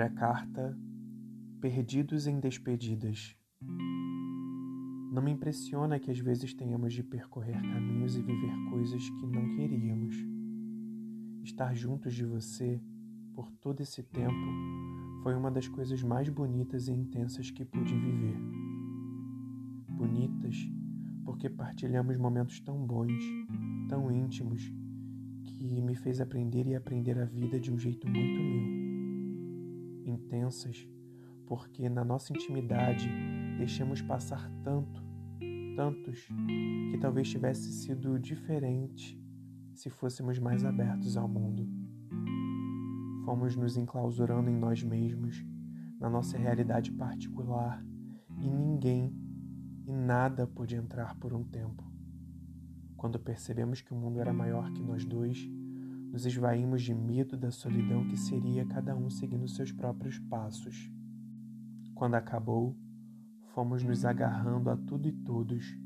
Primeira carta: Perdidos em despedidas. Não me impressiona que às vezes tenhamos de percorrer caminhos e viver coisas que não queríamos. Estar juntos de você por todo esse tempo foi uma das coisas mais bonitas e intensas que pude viver. Bonitas porque partilhamos momentos tão bons, tão íntimos, que me fez aprender e aprender a vida de um jeito muito meu. Intensas porque na nossa intimidade deixamos passar tanto, tantos, que talvez tivesse sido diferente se fôssemos mais abertos ao mundo. Fomos nos enclausurando em nós mesmos, na nossa realidade particular, e ninguém e nada pôde entrar por um tempo. Quando percebemos que o mundo era maior que nós dois, nos esvaímos de medo da solidão que seria cada um seguindo seus próprios passos. Quando acabou, fomos nos agarrando a tudo e todos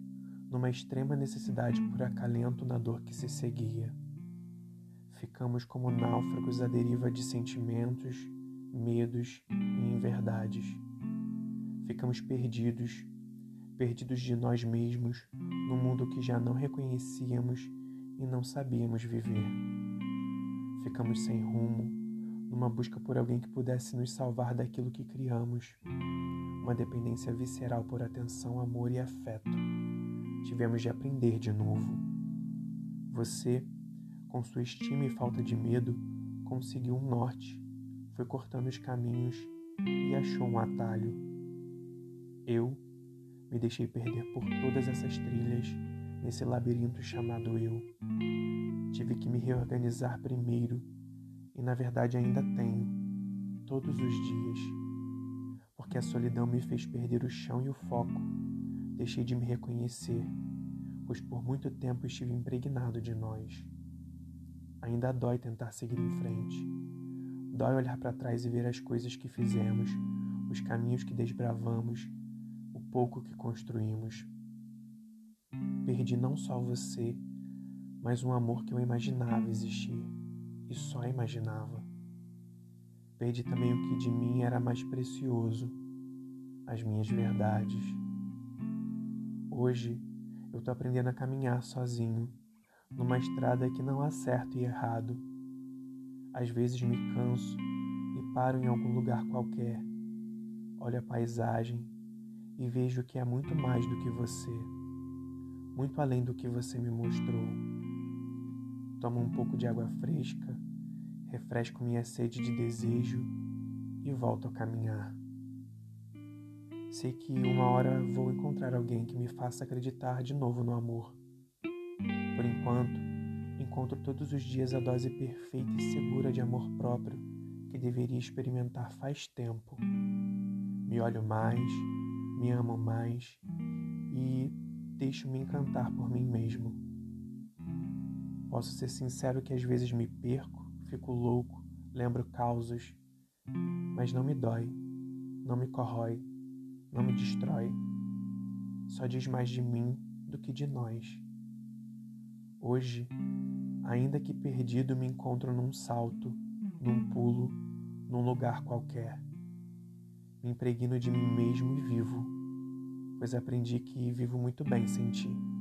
numa extrema necessidade por acalento na dor que se seguia. Ficamos como náufragos à deriva de sentimentos, medos e inverdades. Ficamos perdidos, perdidos de nós mesmos, num mundo que já não reconhecíamos e não sabíamos viver. Ficamos sem rumo, numa busca por alguém que pudesse nos salvar daquilo que criamos, uma dependência visceral por atenção, amor e afeto tivemos de aprender de novo. Você, com sua estima e falta de medo, conseguiu um norte, foi cortando os caminhos e achou um atalho. Eu me deixei perder por todas essas trilhas nesse labirinto chamado eu. Tive que me reorganizar primeiro e, na verdade, ainda tenho, todos os dias, porque a solidão me fez perder o chão e o foco Deixei de me reconhecer, pois por muito tempo estive impregnado de nós. Ainda dói tentar seguir em frente. Dói olhar para trás e ver as coisas que fizemos, os caminhos que desbravamos, o pouco que construímos. Perdi não só você, mas um amor que eu imaginava existir e só imaginava. Perdi também o que de mim era mais precioso, as minhas verdades Hoje eu tô aprendendo a caminhar sozinho, numa estrada que não há certo e errado. Às vezes me canso e paro em algum lugar qualquer. Olho a paisagem e vejo que é muito mais do que você, muito além do que você me mostrou. Tomo um pouco de água fresca, refresco minha sede de desejo e volto a caminhar. Sei que uma hora vou encontrar alguém que me faça acreditar de novo no amor. Por enquanto, encontro todos os dias a dose perfeita e segura de amor próprio que deveria experimentar faz tempo. Me olho mais, me amo mais e deixo-me encantar por mim mesmo. Posso ser sincero que às vezes me perco, fico louco, lembro causos, mas não me dói, não me corrói não me destrói, só diz mais de mim do que de nós. Hoje, ainda que perdido, me encontro num salto, num pulo, num lugar qualquer. Me impregno de mim mesmo e vivo, pois aprendi que vivo muito bem sem ti.